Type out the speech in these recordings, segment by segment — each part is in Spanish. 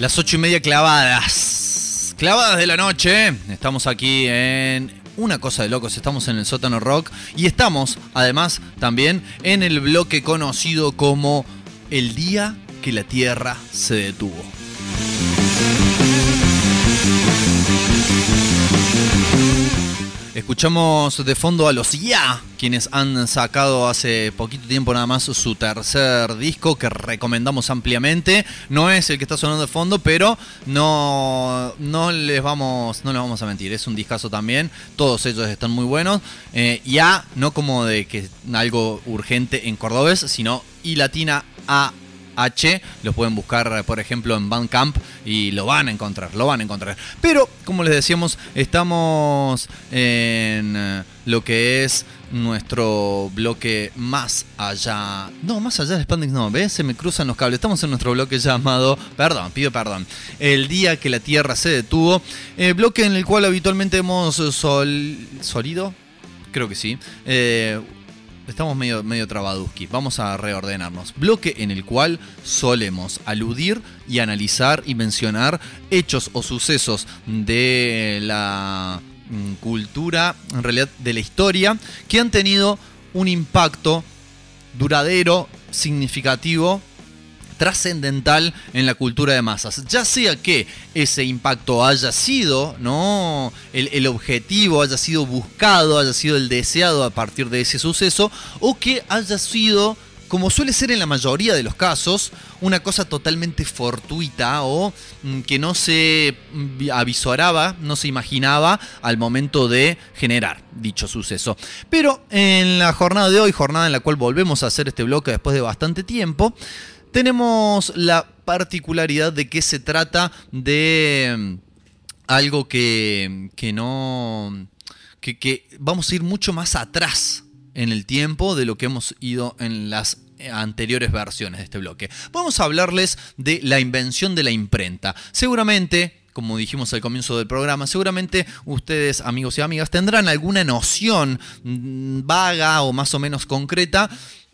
Las ocho y media clavadas. Clavadas de la noche. Estamos aquí en una cosa de locos. Estamos en el sótano rock. Y estamos, además, también en el bloque conocido como El día que la Tierra se detuvo. Escuchamos de fondo a los Ya, quienes han sacado hace poquito tiempo nada más su tercer disco que recomendamos ampliamente. No es el que está sonando de fondo, pero no, no les vamos, no les vamos a mentir, es un discazo también. Todos ellos están muy buenos. Eh, ya, no como de que algo urgente en cordobés, sino y latina a H, lo pueden buscar, por ejemplo, en Bandcamp y lo van a encontrar, lo van a encontrar. Pero, como les decíamos, estamos en eh, lo que es nuestro bloque más allá. No, más allá de Spandex, no, ¿ves? Se me cruzan los cables. Estamos en nuestro bloque llamado, perdón, pido perdón, El día que la Tierra se detuvo. Eh, bloque en el cual habitualmente hemos sol, solido, creo que sí. Eh, estamos medio, medio trabaduski. Vamos a reordenarnos. Bloque en el cual solemos aludir y analizar y mencionar hechos o sucesos de la mm, cultura, en realidad de la historia, que han tenido un impacto duradero, significativo trascendental en la cultura de masas. Ya sea que ese impacto haya sido, ¿no? El, objetivo haya sido buscado, haya sido el deseado a partir de ese suceso, o que haya sido como suele ser en la mayoría de los casos, una cosa totalmente fortuita o mm, que no se avisoraba, no se imaginaba al momento de generar dicho suceso. Pero en la jornada de hoy, jornada en la cual volvemos a hacer este bloque después de bastante tiempo, tenemos la particularidad de que se trata de mm, algo que, no... Que, vamos a ir mucho más atrás en el tiempo de lo que hemos ido en las anteriores versiones de este bloque. Vamos a hablarles de la invención de la imprenta. Seguramente, como dijimos al comienzo del programa, seguramente ustedes, amigos y amigas, tendrán alguna noción mm, vaga o más o menos concreta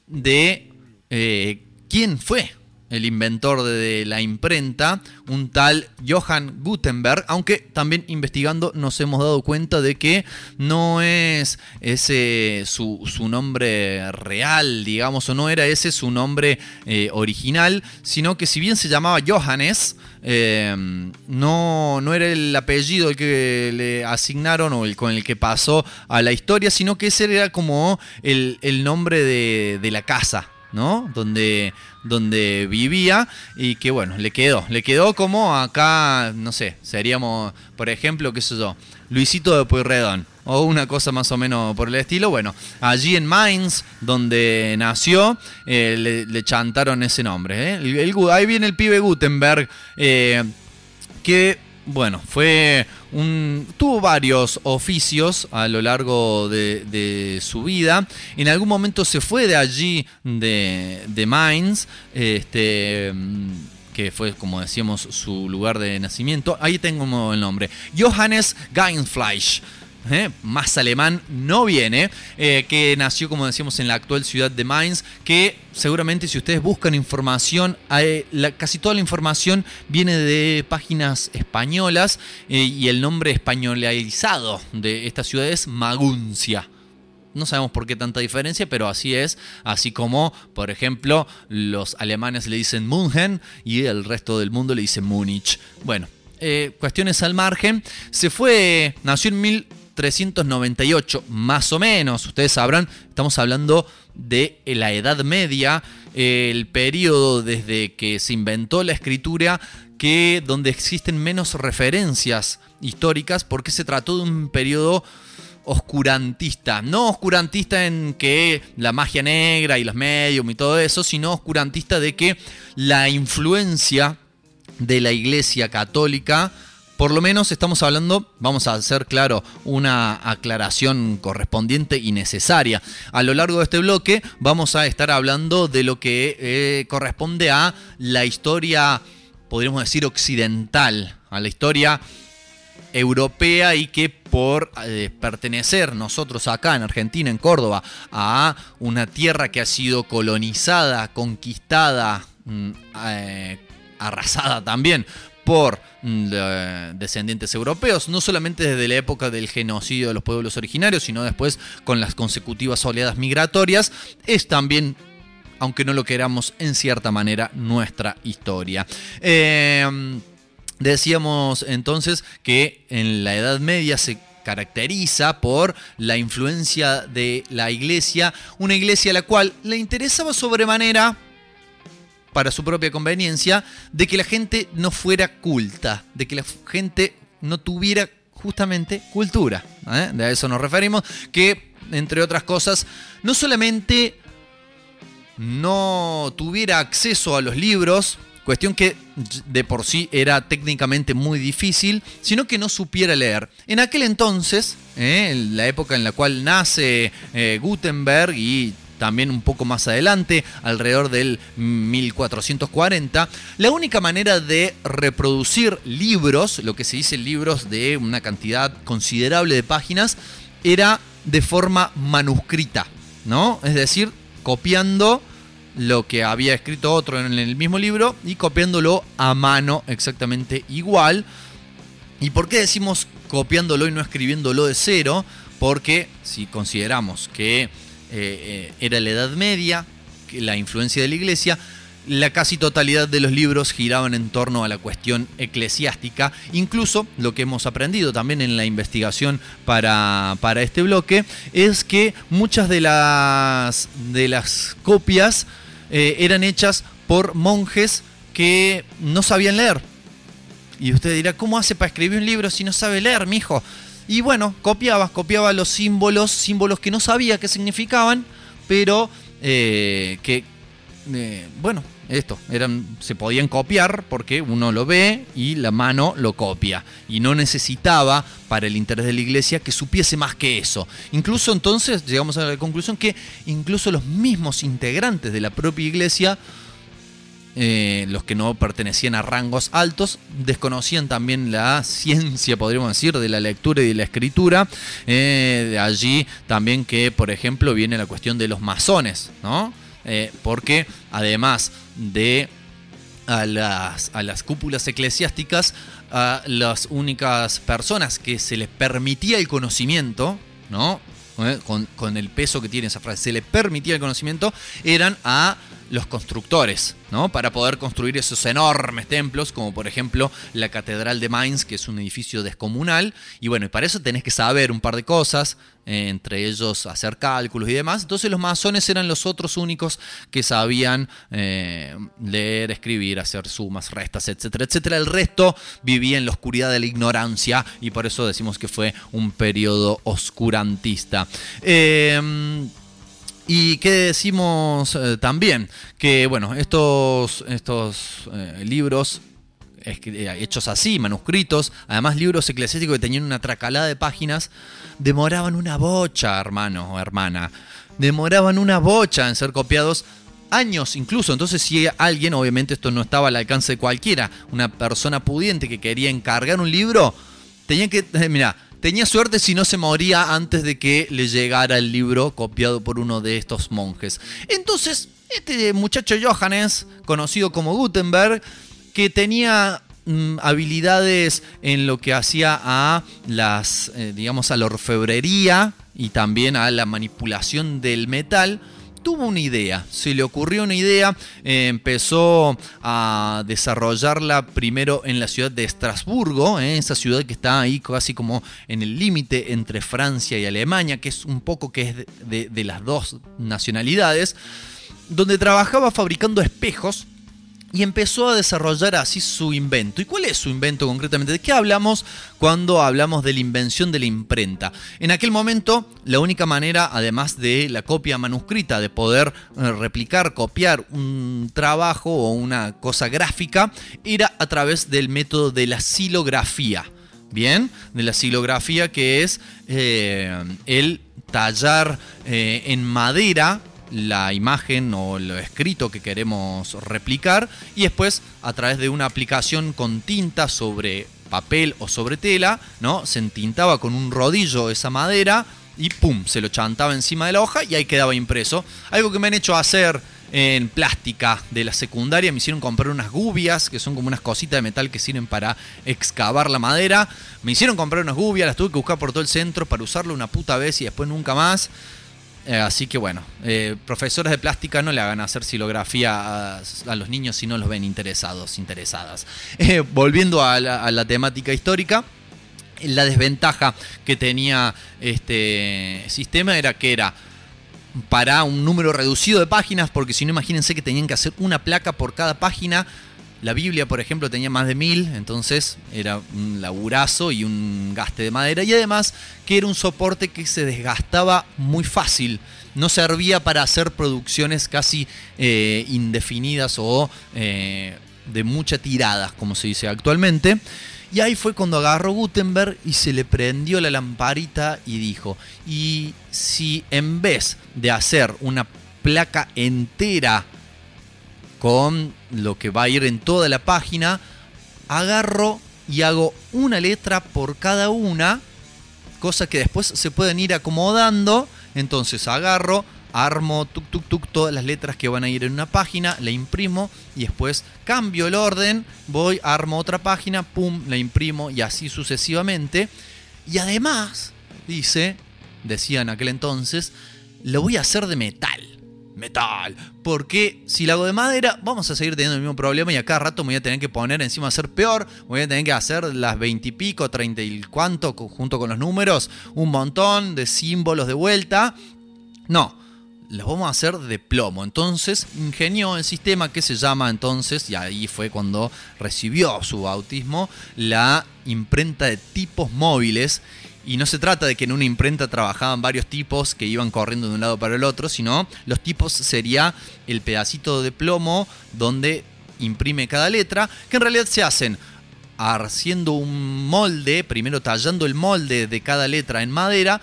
de eh, quién fue el inventor de la imprenta, un tal Johann Gutenberg, aunque también investigando nos hemos dado cuenta de que no es ese su, nombre real, digamos, o no era ese su nombre eh, original, sino que si bien se llamaba Johannes, eh, no, no era el apellido el que le asignaron o el con el que pasó a la historia, sino que ese era como el, nombre de, de la casa, Donde, donde vivía y que bueno, le quedó, le quedó como acá, no sé, seríamos, por ejemplo, qué sé yo, Luisito de Pueyrredón o una cosa más o menos por el estilo. Bueno, allí en Mainz, donde nació, eh, le, chantaron ese nombre. ¿eh? ahí viene el pibe Gutenberg, eh, que bueno, fue un, tuvo varios oficios a lo largo de, su vida. En algún momento se fue de allí, de, de Mainz, este, que fue, como decíamos, su lugar de nacimiento. Ahí tengo el nombre. Johannes Geinfleisch. ¿Eh? más alemán no viene, eh, que nació, como decíamos, en la actual ciudad de Mainz, que seguramente si ustedes buscan información, casi toda la información viene de páginas españolas eh, y el nombre españolizado de esta ciudad es Maguncia. No sabemos por qué tanta diferencia, pero así es. Así como, por ejemplo, los alemanes le dicen München y el resto del mundo le dice Múnich. Bueno, cuestiones al margen. Se fue, nació en mil 398, más o menos. Ustedes sabrán, estamos hablando de la Edad Media, el periodo desde que se inventó la escritura, que donde existen menos referencias históricas, porque se trató de un periodo oscurantista. No oscurantista en que la magia negra y los medios y todo eso, sino oscurantista de que la influencia de la Iglesia Católica por lo menos estamos hablando, vamos a hacer claro, una aclaración correspondiente y necesaria. A lo largo de este bloque vamos a estar hablando de lo que eh, corresponde a la historia, podríamos decir, occidental, a la historia europea y que por eh, pertenecer nosotros acá en Argentina, en Córdoba, a una tierra que ha sido colonizada, conquistada, mm, eh, arrasada también por mm, descendientes europeos, no solamente desde la época del genocidio de los pueblos originarios, sino después con las consecutivas oleadas migratorias, es también aunque no lo queramos en cierta manera, nuestra historia. Eh, decíamos entonces que en la Edad Media se caracteriza por la influencia de la iglesia, una iglesia a la cual le interesaba sobremanera para su propia conveniencia, de que la gente no fuera culta, de que la gente no tuviera justamente cultura. ¿eh? De eso nos referimos, que entre otras cosas, no solamente no tuviera acceso a los libros, cuestión que de por sí era técnicamente muy difícil, sino que no supiera leer. En aquel entonces, ¿eh? en la época en la cual nace eh, Gutenberg y también un poco más adelante, alrededor del 1440, la única manera de reproducir libros, lo que se dice libros de una cantidad considerable de páginas, era de forma manuscrita, ¿no? Es decir, copiando lo que había escrito otro en el mismo libro y copiándolo a mano exactamente igual. ¿Y por qué decimos copiándolo y no escribiéndolo de cero? Porque si consideramos que eh, era la Edad Media, la influencia de la Iglesia, la casi totalidad de los libros giraban en torno a la cuestión eclesiástica. Incluso lo que hemos aprendido también en la investigación para, para este bloque es que muchas de las, de las copias eh, eran hechas por monjes que no sabían leer. Y usted dirá, ¿cómo hace para escribir un libro si no sabe leer, mi hijo? Y bueno, copiaba, copiaba los símbolos, símbolos que no sabía qué significaban, pero eh, que, eh, bueno, esto, eran, se podían copiar porque uno lo ve y la mano lo copia. Y no necesitaba, para el interés de la iglesia, que supiese más que eso. Incluso entonces llegamos a la conclusión que incluso los mismos integrantes de la propia iglesia eh, los que no pertenecían a rangos altos, desconocían también la ciencia, podríamos decir, de la lectura y de la escritura. Eh, de allí también que, por ejemplo, viene la cuestión de los masones, ¿no? Eh, porque además de a las, a las cúpulas eclesiásticas, a las únicas personas que se les permitía el conocimiento, ¿no? Con, con, el peso que tiene esa frase, se les permitía el conocimiento, eran a los constructores, ¿no? Para poder construir esos enormes templos, como por ejemplo la Catedral de Mainz, que es un edificio descomunal. Y bueno, y para eso tenés que saber un par de cosas, eh, entre ellos hacer cálculos y demás. Entonces los masones eran los otros únicos que sabían eh, leer, escribir, hacer sumas, restas, etcétera, etcétera. El resto vivía en la oscuridad de la ignorancia y por eso decimos que fue un periodo oscurantista. Eh, y qué decimos eh, también, que bueno, estos, estos eh, libros eh, hechos así, manuscritos, además libros eclesiásticos que tenían una tracalada de páginas, demoraban una bocha, hermano o hermana. Demoraban una bocha en ser copiados años incluso. Entonces, si alguien, obviamente esto no estaba al alcance de cualquiera, una persona pudiente que quería encargar un libro, tenía que, mira, Tenía suerte si no se moría antes de que le llegara el libro copiado por uno de estos monjes. Entonces, este muchacho Johannes, conocido como Gutenberg, que tenía mm, habilidades en lo que hacía a las, eh, digamos, a la orfebrería y también a la manipulación del metal, tuvo una idea, se le ocurrió una idea, eh, empezó a desarrollarla primero en la ciudad de Estrasburgo, eh, esa ciudad que está ahí casi como en el límite entre Francia y Alemania, que es un poco que es de las dos nacionalidades, donde trabajaba fabricando espejos y empezó a desarrollar así su invento. ¿Y cuál es su invento concretamente? ¿De qué hablamos cuando hablamos de la invención de la imprenta? En aquel momento, la única manera, además de la copia manuscrita, de poder eh, replicar, copiar un trabajo o una cosa gráfica, era a través del método de la silografía. Bien, de la silografía que es eh, el tallar eh, en madera la imagen o lo escrito que queremos replicar y después a través de una aplicación con tinta sobre papel o sobre tela, ¿no? Se entintaba con un rodillo esa madera y pum, se lo chantaba encima de la hoja y ahí quedaba impreso. Algo que me han hecho hacer en plástica de la secundaria me hicieron comprar unas gubias, que son como unas cositas de metal que sirven para excavar la madera. Me hicieron comprar unas gubias, las tuve que buscar por todo el centro para usarlo una puta vez y después nunca más. Eh, así que bueno, eh, profesores de plástica no le hagan hacer silografía a, los niños si no los ven interesados, interesadas. Eh, volviendo a la, temática histórica, la desventaja que tenía este sistema era que era para un número reducido de páginas, porque si no imagínense que tenían que hacer una placa por cada página. La Biblia, por ejemplo, tenía más de mil, entonces era un laburazo y un gaste de madera. Y además que era un soporte que se desgastaba muy fácil. No servía para hacer producciones casi eh, indefinidas o eh, de mucha tirada, como se dice actualmente. Y ahí fue cuando agarró Gutenberg y se le prendió la lamparita y dijo, y si en vez de hacer una placa entera con lo que va a ir en toda la página, agarro y hago una letra por cada una, cosa que después se pueden ir acomodando, entonces agarro, armo tuk tuk tuk todas las letras que van a ir en una página, la imprimo y después cambio el orden, voy, armo otra página, pum, la imprimo y así sucesivamente. Y además, dice, decía en aquel entonces, lo voy a hacer de metal. Metal. Porque si lo hago de madera, vamos a seguir teniendo el mismo problema y a cada rato me voy a tener que poner encima a hacer peor. Voy a tener que hacer las 20 y pico, 30 y cuánto, junto con los números, un montón de símbolos de vuelta. No, los vamos a hacer de plomo. Entonces ingenió el sistema que se llama entonces, y ahí fue cuando recibió su bautismo, la imprenta de tipos móviles. Y no se trata de que en una imprenta trabajaban varios tipos que iban corriendo de un lado para el otro, sino los tipos sería el pedacito de plomo donde imprime cada letra, que en realidad se hacen haciendo un molde, primero tallando el molde de cada letra en madera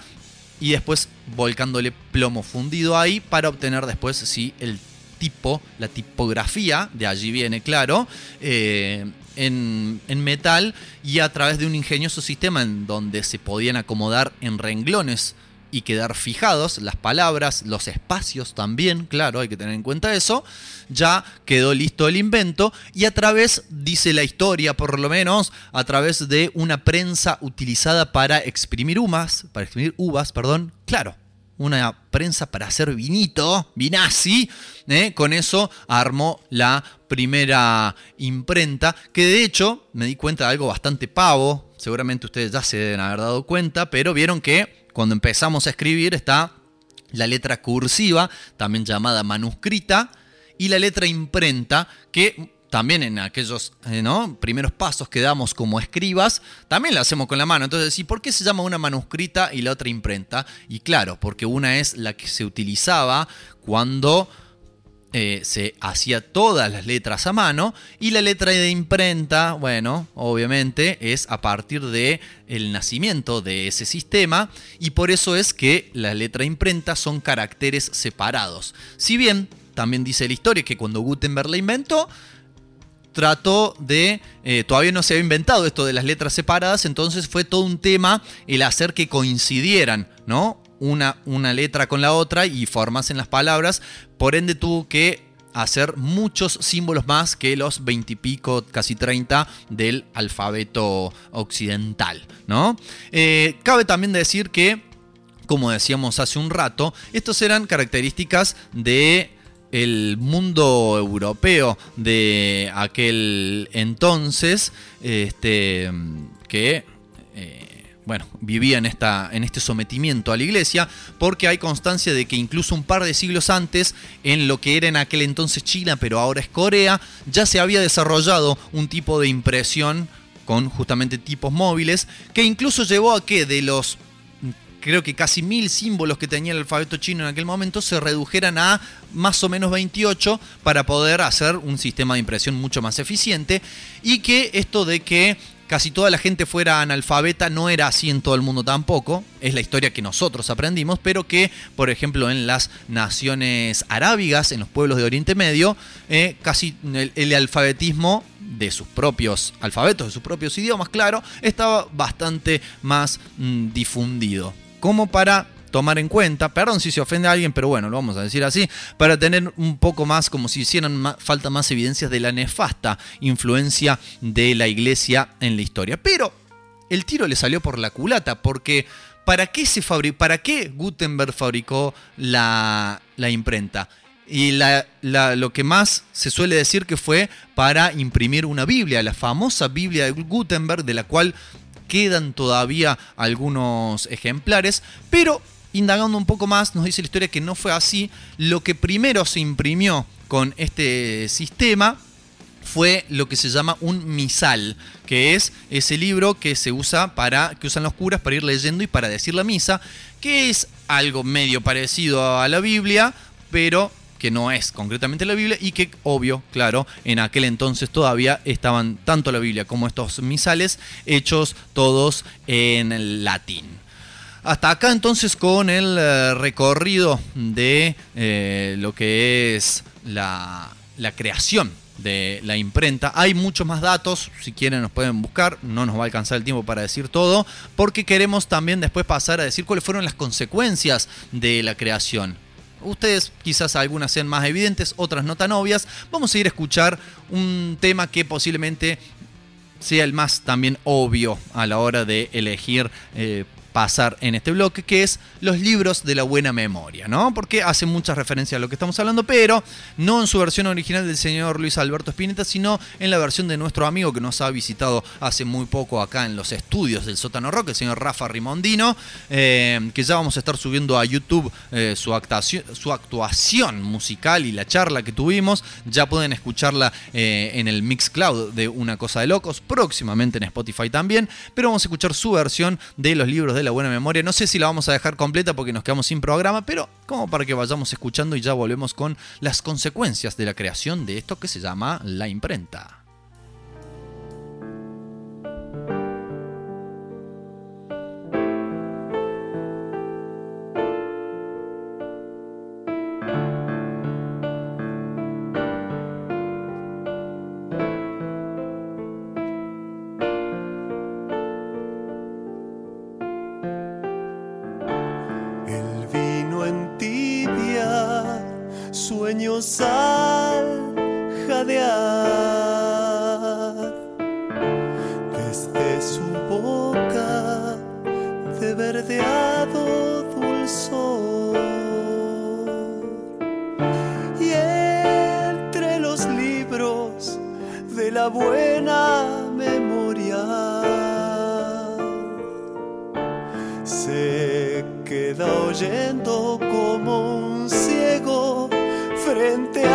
y después volcándole plomo fundido ahí para obtener después sí el tipo, la tipografía, de allí viene claro, eh, en, metal y a través de un ingenioso sistema en donde se podían acomodar en renglones y quedar fijados las palabras, los espacios también, claro, hay que tener en cuenta eso, ya quedó listo el invento y a través, dice la historia por lo menos, a través de una prensa utilizada para exprimir uvas, para exprimir uvas, perdón, claro, una prensa para hacer vinito, vinazzi, ¿eh? con eso armó la primera imprenta, que de hecho me di cuenta de algo bastante pavo, seguramente ustedes ya se deben haber dado cuenta, pero vieron que cuando empezamos a escribir está la letra cursiva, también llamada manuscrita, y la letra imprenta, que también en aquellos eh, primeros pasos que damos como escribas, también la hacemos con la mano. Entonces, ¿y por qué se llama una manuscrita y la otra imprenta? Y claro, porque una es la que se utilizaba cuando eh, se hacía todas las letras a mano y la letra de imprenta, bueno, obviamente es a partir de nacimiento de ese sistema y por eso es que la letra imprenta son caracteres separados. Si bien también dice la historia que cuando Gutenberg la inventó, trató de, eh, todavía no se había inventado esto de las letras separadas, entonces fue todo un tema el hacer que coincidieran, ¿no? una, una letra con la otra y en las palabras. Por ende tuvo que hacer muchos símbolos más que los 20 y pico, casi 30 del alfabeto occidental. ¿no? Eh, cabe también decir que, como decíamos hace un rato, estos eran características de el mundo europeo de aquel entonces, este, que eh, bueno, vivía en, esta, en este sometimiento a la iglesia, porque hay constancia de que incluso un par de siglos antes, en lo que era en aquel entonces China, pero ahora es Corea, ya se había desarrollado un tipo de impresión con justamente tipos móviles, que incluso llevó a que de los creo que casi mil símbolos que tenía el alfabeto chino en aquel momento se redujeran a más o menos 28 para poder hacer un sistema de impresión mucho más eficiente y que esto de que casi toda la gente fuera analfabeta, no era así en todo el mundo tampoco, es la historia que nosotros aprendimos, pero que, por ejemplo, en las naciones arábigas, en los pueblos de Oriente Medio, eh, casi el, alfabetismo de sus propios alfabetos, de sus propios idiomas, claro, estaba bastante más mm, difundido. Como para tomar en cuenta, perdón si se ofende a alguien, pero bueno, lo vamos a decir así, para tener un poco más, como si hicieran falta más evidencias de la nefasta influencia de la iglesia en la historia. Pero el tiro le salió por la culata, porque ¿para qué, se ¿para qué Gutenberg fabricó la, la imprenta? Y lo que más se suele decir que fue para imprimir una Biblia, la famosa Biblia de Gutenberg, de la cual quedan todavía algunos ejemplares, pero indagando un poco más nos dice la historia que no fue así. Lo que primero se imprimió con este sistema fue lo que se llama un misal, que es ese libro que se usa para que usan los curas para ir leyendo y para decir la misa, que es algo medio parecido a la Biblia, pero que no es concretamente la Biblia y que, obvio, claro, en aquel entonces todavía estaban tanto la Biblia como estos misales hechos todos en latín. Hasta acá entonces con el eh, recorrido de eh, lo que es la, la creación de la imprenta. Hay muchos más datos, si quieren nos pueden buscar, no nos va a alcanzar el tiempo para decir todo, porque queremos también después pasar a decir cuáles fueron las consecuencias de la creación. Ustedes quizás algunas sean más evidentes, otras no tan obvias. Vamos a ir a escuchar un tema que posiblemente sea el más también obvio a la hora de elegir eh, pasar en este bloque, que es los libros de la buena memoria, ¿no? Porque hace mucha referencia a lo que estamos hablando, pero no en su versión original del señor Luis Alberto Spinetta, sino en la versión de nuestro amigo que nos ha visitado hace muy poco acá en los estudios del Sótano Rock, el señor Rafa Rimondino, eh, que ya vamos a estar subiendo a YouTube eh, su, actuación, musical y la charla que tuvimos. Ya pueden escucharla eh, en el Mixcloud de Una Cosa de Locos, próximamente en Spotify también, pero vamos a escuchar su versión de los libros de la buena memoria. No sé si la vamos a dejar completa porque nos quedamos sin programa, pero como para que vayamos escuchando y ya volvemos con las consecuencias de la creación de esto que se llama la imprenta.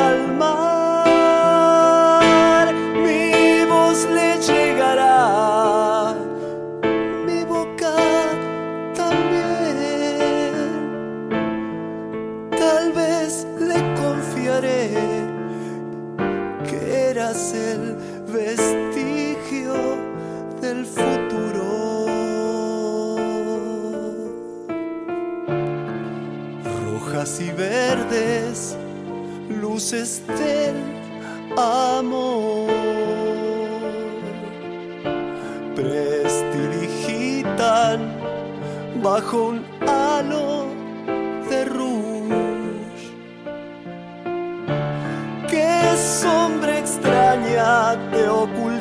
alma. Luces del amor. Prestidigitan bajo un halo de rouge. Qué sombra extraña te ocultó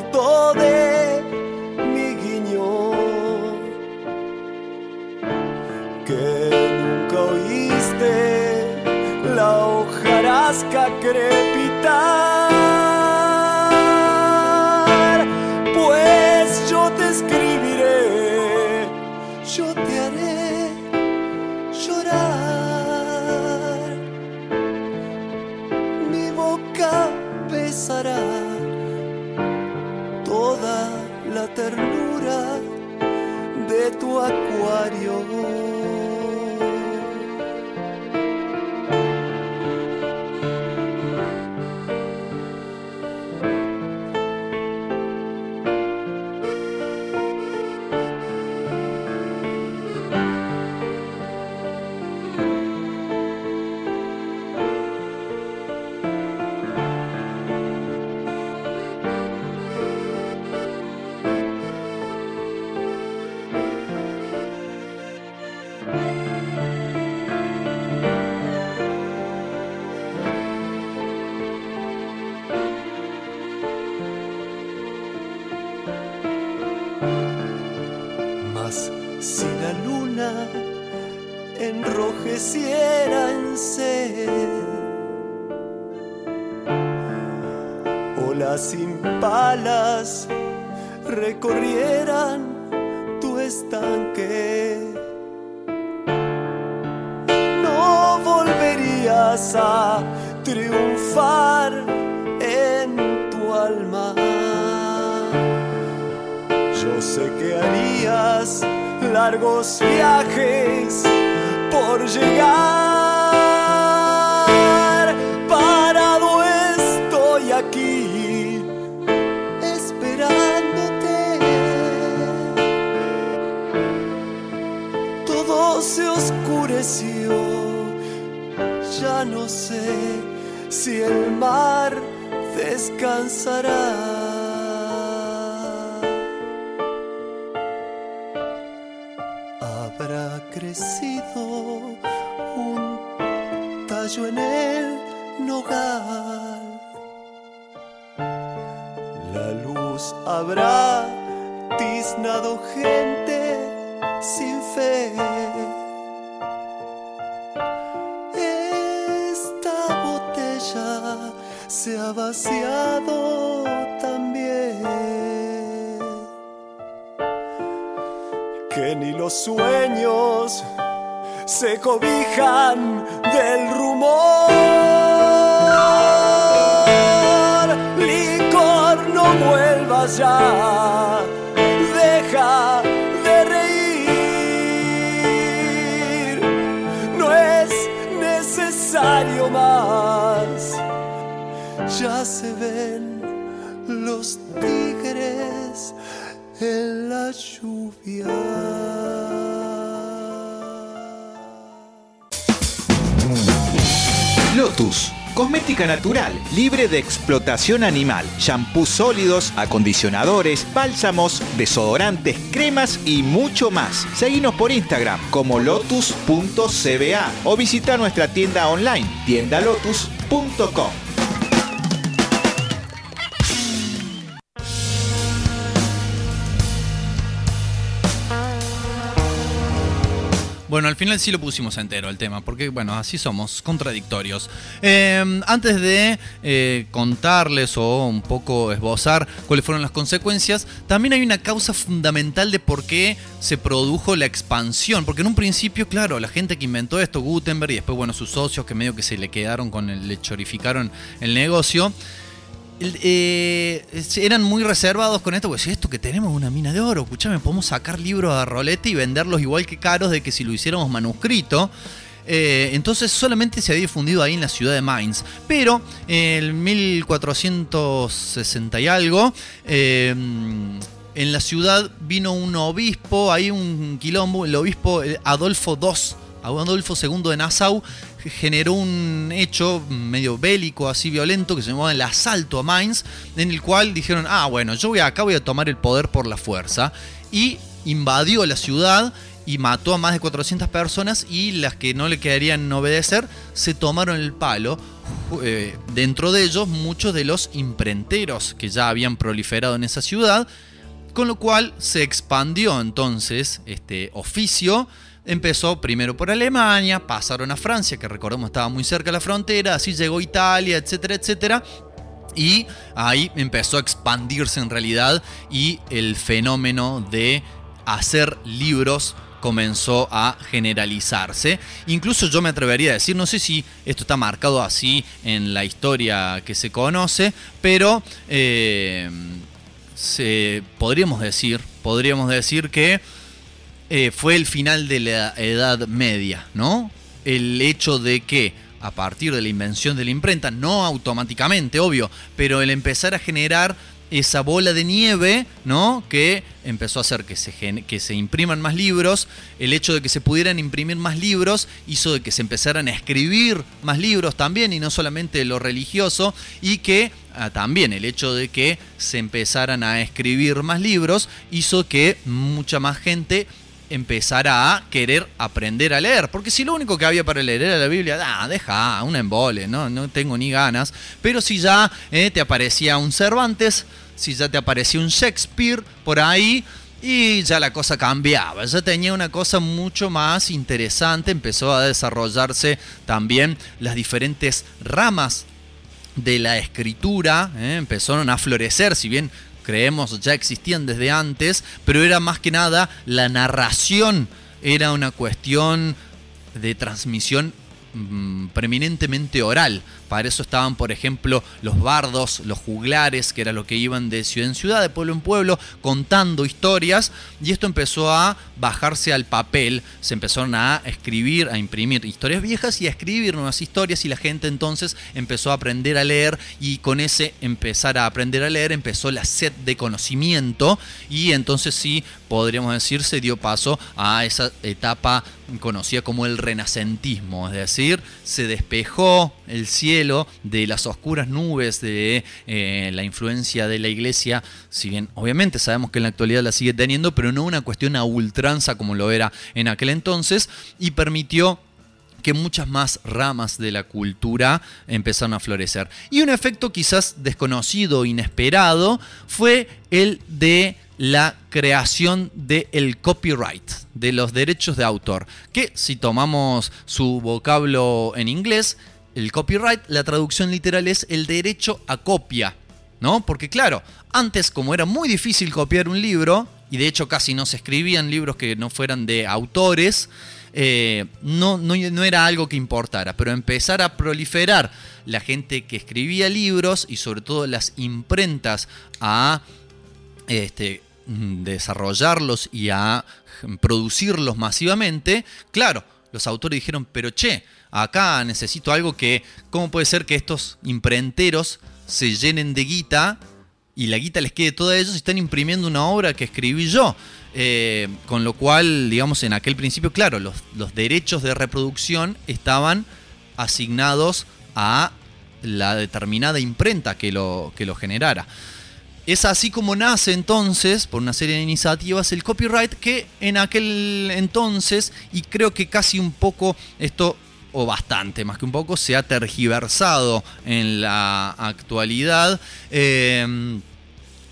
crepitar. Pues yo te escribiré, yo te O las impalas recorrieran tu estanque. No volverías a triunfar en tu alma. Yo sé que harías largos viajes por llegar. No sé si el mar descansará. Habrá crecido un tallo en el nogal. La luz habrá tiznado gente sin fe. Vaciado también. Que ni los sueños se cobijan del rumor. Licor, no vuelvas ya, ya se ven los tigres en la lluvia. Lotus. Cosmética natural, libre de explotación animal. Shampoos sólidos, acondicionadores, bálsamos, desodorantes, cremas y mucho más. Seguinos por Instagram como lotus.cba o visita nuestra tienda online tiendalotus.com. Bueno, al final sí lo pusimos entero el tema, porque bueno, así somos, contradictorios. Eh, antes de eh, contarles o un poco esbozar cuáles fueron las consecuencias, también hay una causa fundamental de por qué se produjo la expansión. Porque en un principio, claro, la gente que inventó esto, Gutenberg, y después, bueno, sus socios que medio que se le quedaron con el, le chorificaron el negocio. Eh, eran muy reservados con esto, porque si esto que tenemos es una mina de oro, escuchame, podemos sacar libros a rolete y venderlos igual que caros de que si lo hiciéramos manuscrito. Eh, entonces solamente se había difundido ahí en la ciudad de Mainz. Pero en 1460 y algo, eh, en la ciudad vino un obispo, hay un quilombo, el obispo eh, Adolfo II, Adolfo II de Nassau, generó un hecho medio bélico, así violento, que se llamaba el asalto a Mainz, en el cual dijeron, ah, bueno, yo voy acá, voy a tomar el poder por la fuerza. Y invadió la ciudad y mató a más de 400 personas y las que no le quedarían obedecer se tomaron el palo. Eh, dentro de ellos muchos de los imprenteros que ya habían proliferado en esa ciudad, con lo cual se expandió entonces este oficio. Empezó primero por Alemania, pasaron a Francia, que recordemos estaba muy cerca de la frontera, así llegó Italia, etcétera, etcétera. Y ahí empezó a expandirse en realidad y el fenómeno de hacer libros comenzó a generalizarse. Incluso yo me atrevería a decir, no sé si esto está marcado así en la historia que se conoce, pero eh, se, podríamos decir, podríamos decir que eh, fue el final de la Edad Media, ¿no? El hecho de que a partir de la invención de la imprenta, no automáticamente, obvio, pero el empezar a generar esa bola de nieve, ¿no? Que empezó a hacer que se, que se impriman más libros. El hecho de que se pudieran imprimir más libros hizo de que se empezaran a escribir más libros también, y no solamente lo religioso, y que ah, también el hecho de que se empezaran a escribir más libros hizo que mucha más gente empezara a querer aprender a leer. Porque si lo único que había para leer era la Biblia, deja, un embole, no, no tengo ni ganas. Pero si ya eh, te aparecía un Cervantes, si ya te aparecía un Shakespeare por ahí, Y ya la cosa cambiaba, ya tenía una cosa mucho más interesante, empezó a desarrollarse también las diferentes ramas de la escritura, ¿eh? empezaron a florecer, si bien creemos ya existían desde antes, pero era más que nada la narración, era una cuestión de transmisión mm, preeminentemente oral. Para eso estaban, por ejemplo, los bardos, los juglares, que era lo que iban de ciudad en ciudad, de pueblo en pueblo, contando historias. Y esto empezó a bajarse al papel. Se empezaron a escribir, a imprimir historias viejas y a escribir nuevas historias. Y la gente entonces empezó a aprender a leer. Y con ese empezar a aprender a leer empezó la sed de conocimiento. Y entonces sí, podríamos decir, se dio paso a esa etapa conocida como el renacentismo. Es decir, se despejó el cielo de las oscuras nubes de eh, la influencia de la iglesia, si bien obviamente sabemos que en la actualidad la sigue teniendo, pero no una cuestión a ultranza como lo era en aquel entonces, y permitió que muchas más ramas de la cultura empezaron a florecer. Y un efecto quizás desconocido, inesperado, fue el de la creación del copyright, de los derechos de autor, que si tomamos su vocablo en inglés, el copyright, la traducción literal es el derecho a copia, ¿no? Porque claro, antes como era muy difícil copiar un libro, y de hecho casi no se escribían libros que no fueran de autores, eh, no, no, no, era algo que importara, pero empezar a proliferar la gente que escribía libros y sobre todo las imprentas a este, desarrollarlos y a producirlos masivamente, claro, los autores dijeron, pero che, acá necesito algo que, ¿cómo puede ser que estos imprenteros se llenen de guita y la guita les quede toda a ellos y están imprimiendo una obra que escribí yo? Eh, con lo cual, digamos, en aquel principio, claro, los, los derechos de reproducción estaban asignados a la determinada imprenta que lo, que lo generara. Es así como nace entonces, por una serie de iniciativas, el copyright que en aquel entonces, y creo que casi un poco esto o bastante, más que un poco, se ha tergiversado en la actualidad. Em,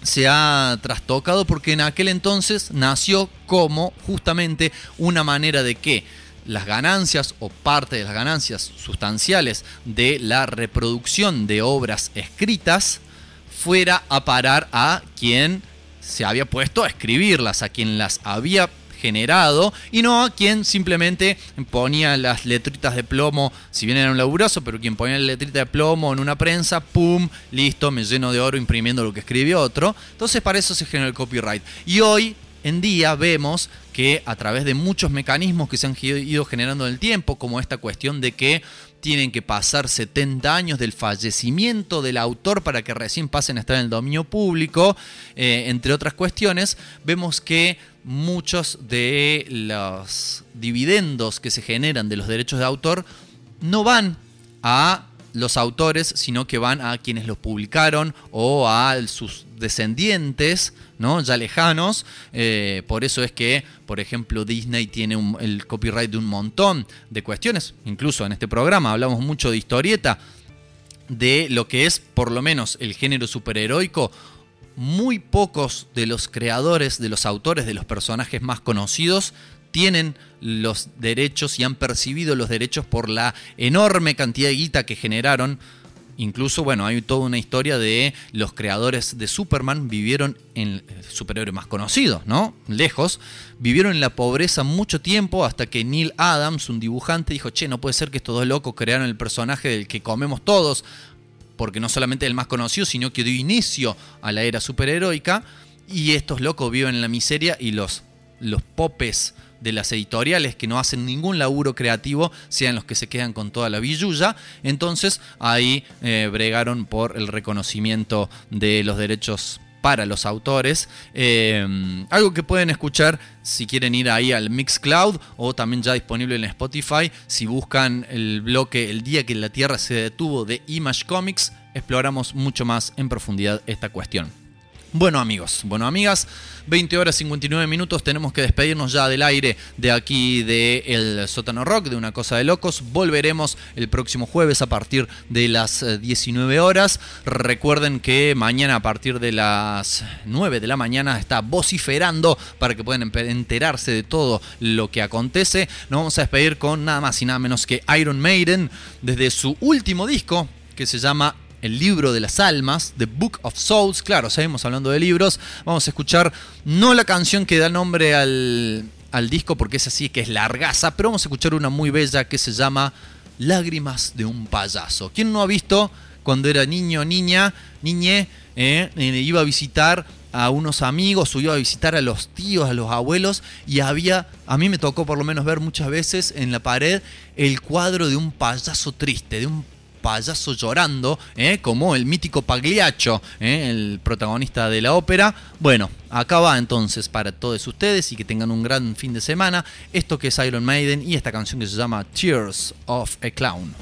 se ha trastocado porque en aquel entonces nació como justamente una manera de que las ganancias o parte de las ganancias sustanciales de la reproducción de obras escritas fuera a parar a quien se había puesto a escribirlas, a quien las había generado y no a quien simplemente ponía las letritas de plomo, si bien era un laburoso, pero quien ponía la letrita de plomo en una prensa, ¡pum! Listo, me lleno de oro imprimiendo lo que escribió otro. Entonces para eso se generó el copyright. Y hoy en día vemos que a través de muchos mecanismos que se han ido generando en el tiempo, como esta cuestión de que tienen que pasar 70 años del fallecimiento del autor para que recién pasen a estar en el dominio público, eh, entre otras cuestiones, vemos que muchos de los dividendos que se generan de los derechos de autor no van a los autores, sino que van a quienes los publicaron o a sus descendientes, ¿no? Ya lejanos. Eh, por eso es que, por ejemplo, Disney tiene el copyright de un montón de cuestiones. Incluso en este programa hablamos mucho de historieta, de lo que es, por lo menos, el género superheroico. Muy pocos de los creadores, de los autores, de los personajes más conocidos tienen los derechos y han percibido los derechos por la enorme cantidad de guita que generaron. Incluso, bueno, hay toda una historia de los creadores de Superman vivieron en superhéroe más conocidos, ¿no? Lejos, vivieron en la pobreza mucho tiempo hasta que Neil Adams, un dibujante, dijo, che, no puede ser que estos dos locos crearon el personaje del que comemos todos, porque no solamente el más conocido, sino que dio inicio a la era superheroica, y estos locos viven en la miseria y los, los popes de las editoriales que no hacen ningún laburo creativo sean los que se quedan con toda la billulla. Entonces ahí eh, bregaron por el reconocimiento de los derechos para los autores. Eh, algo que pueden escuchar si quieren ir ahí al Mixcloud o también ya disponible en Spotify. Si buscan el bloque El día que la Tierra se detuvo de Image Comics, exploramos mucho más en profundidad esta cuestión. Bueno amigos, bueno amigas, 20 horas 59 minutos, tenemos que despedirnos ya del aire de aquí de el sótano rock, de una cosa de locos. Volveremos el próximo jueves a partir de las 19 eh, horas. Recuerden que mañana a partir de las 9 de la mañana está vociferando para que puedan enterarse de todo lo que acontece. Nos vamos a despedir con nada más y nada menos que Iron Maiden desde su último disco que se llama el libro de las almas, The Book of Souls. Claro, seguimos hablando de libros. Vamos a escuchar no la canción que da nombre al, al disco, porque es así que es largaza, pero vamos a escuchar una muy bella que se llama Lágrimas de un payaso. ¿Quién no ha visto cuando era niño, niña, niñe, eh, eh, iba a visitar a unos amigos o iba a visitar a los tíos, a los abuelos y había, a mí me tocó por lo menos ver muchas veces en la pared el cuadro de un payaso triste, de un payaso llorando, ¿eh? como el mítico Pagliaccio, ¿eh? el protagonista de la ópera. Bueno, acá va entonces para todos ustedes y que tengan un gran fin de semana. Esto que es Iron Maiden y esta canción que se llama Tears of a Clown.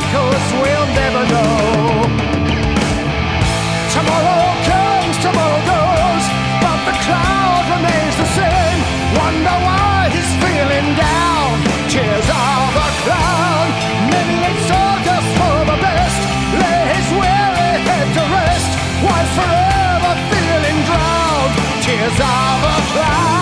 course we'll never know. Tomorrow comes, tomorrow goes, but the cloud remains the same. Wonder why he's feeling down. Tears of a clown. Maybe it's all just for the best. Lay his weary head to rest. Why forever feeling drowned? Tears of a clown.